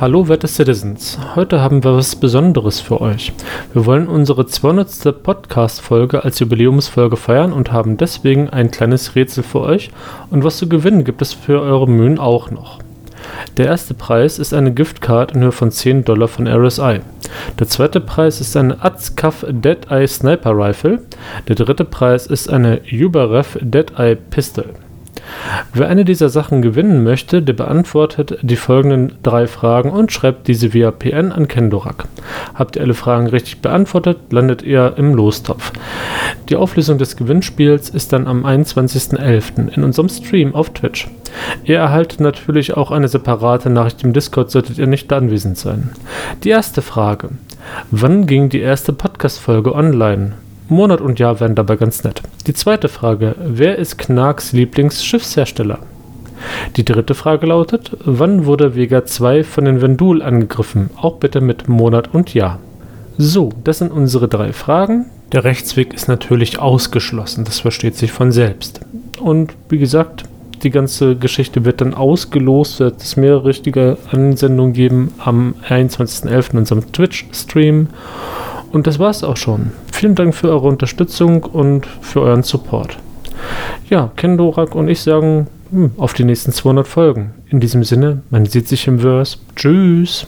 Hallo werte Citizens, heute haben wir was Besonderes für euch. Wir wollen unsere 200. Podcast-Folge als Jubiläumsfolge feiern und haben deswegen ein kleines Rätsel für euch und was zu gewinnen gibt es für eure Mühen auch noch. Der erste Preis ist eine Giftcard in Höhe von 10 Dollar von RSI. Der zweite Preis ist eine Azkaf Dead Eye Sniper Rifle. Der dritte Preis ist eine Uberev Dead Eye Pistol. Wer eine dieser Sachen gewinnen möchte, der beantwortet die folgenden drei Fragen und schreibt diese via PN an Kendorak. Habt ihr alle Fragen richtig beantwortet, landet ihr im Lostopf. Die Auflösung des Gewinnspiels ist dann am 21.11. in unserem Stream auf Twitch. Ihr erhaltet natürlich auch eine separate Nachricht im Discord, solltet ihr nicht anwesend sein. Die erste Frage. Wann ging die erste Podcast-Folge online? Monat und Jahr wären dabei ganz nett. Die zweite Frage, wer ist Knarks Lieblingsschiffshersteller? Die dritte Frage lautet, wann wurde Vega 2 von den Vendul angegriffen? Auch bitte mit Monat und Jahr. So, das sind unsere drei Fragen. Der Rechtsweg ist natürlich ausgeschlossen, das versteht sich von selbst. Und wie gesagt, die ganze Geschichte wird dann ausgelost, wird es mehrere richtige Ansendungen geben am 21.11. in unserem Twitch-Stream. Und das war es auch schon. Vielen Dank für eure Unterstützung und für euren Support. Ja, Ken Dorak und ich sagen hm, auf die nächsten 200 Folgen. In diesem Sinne, man sieht sich im Verse. Tschüss.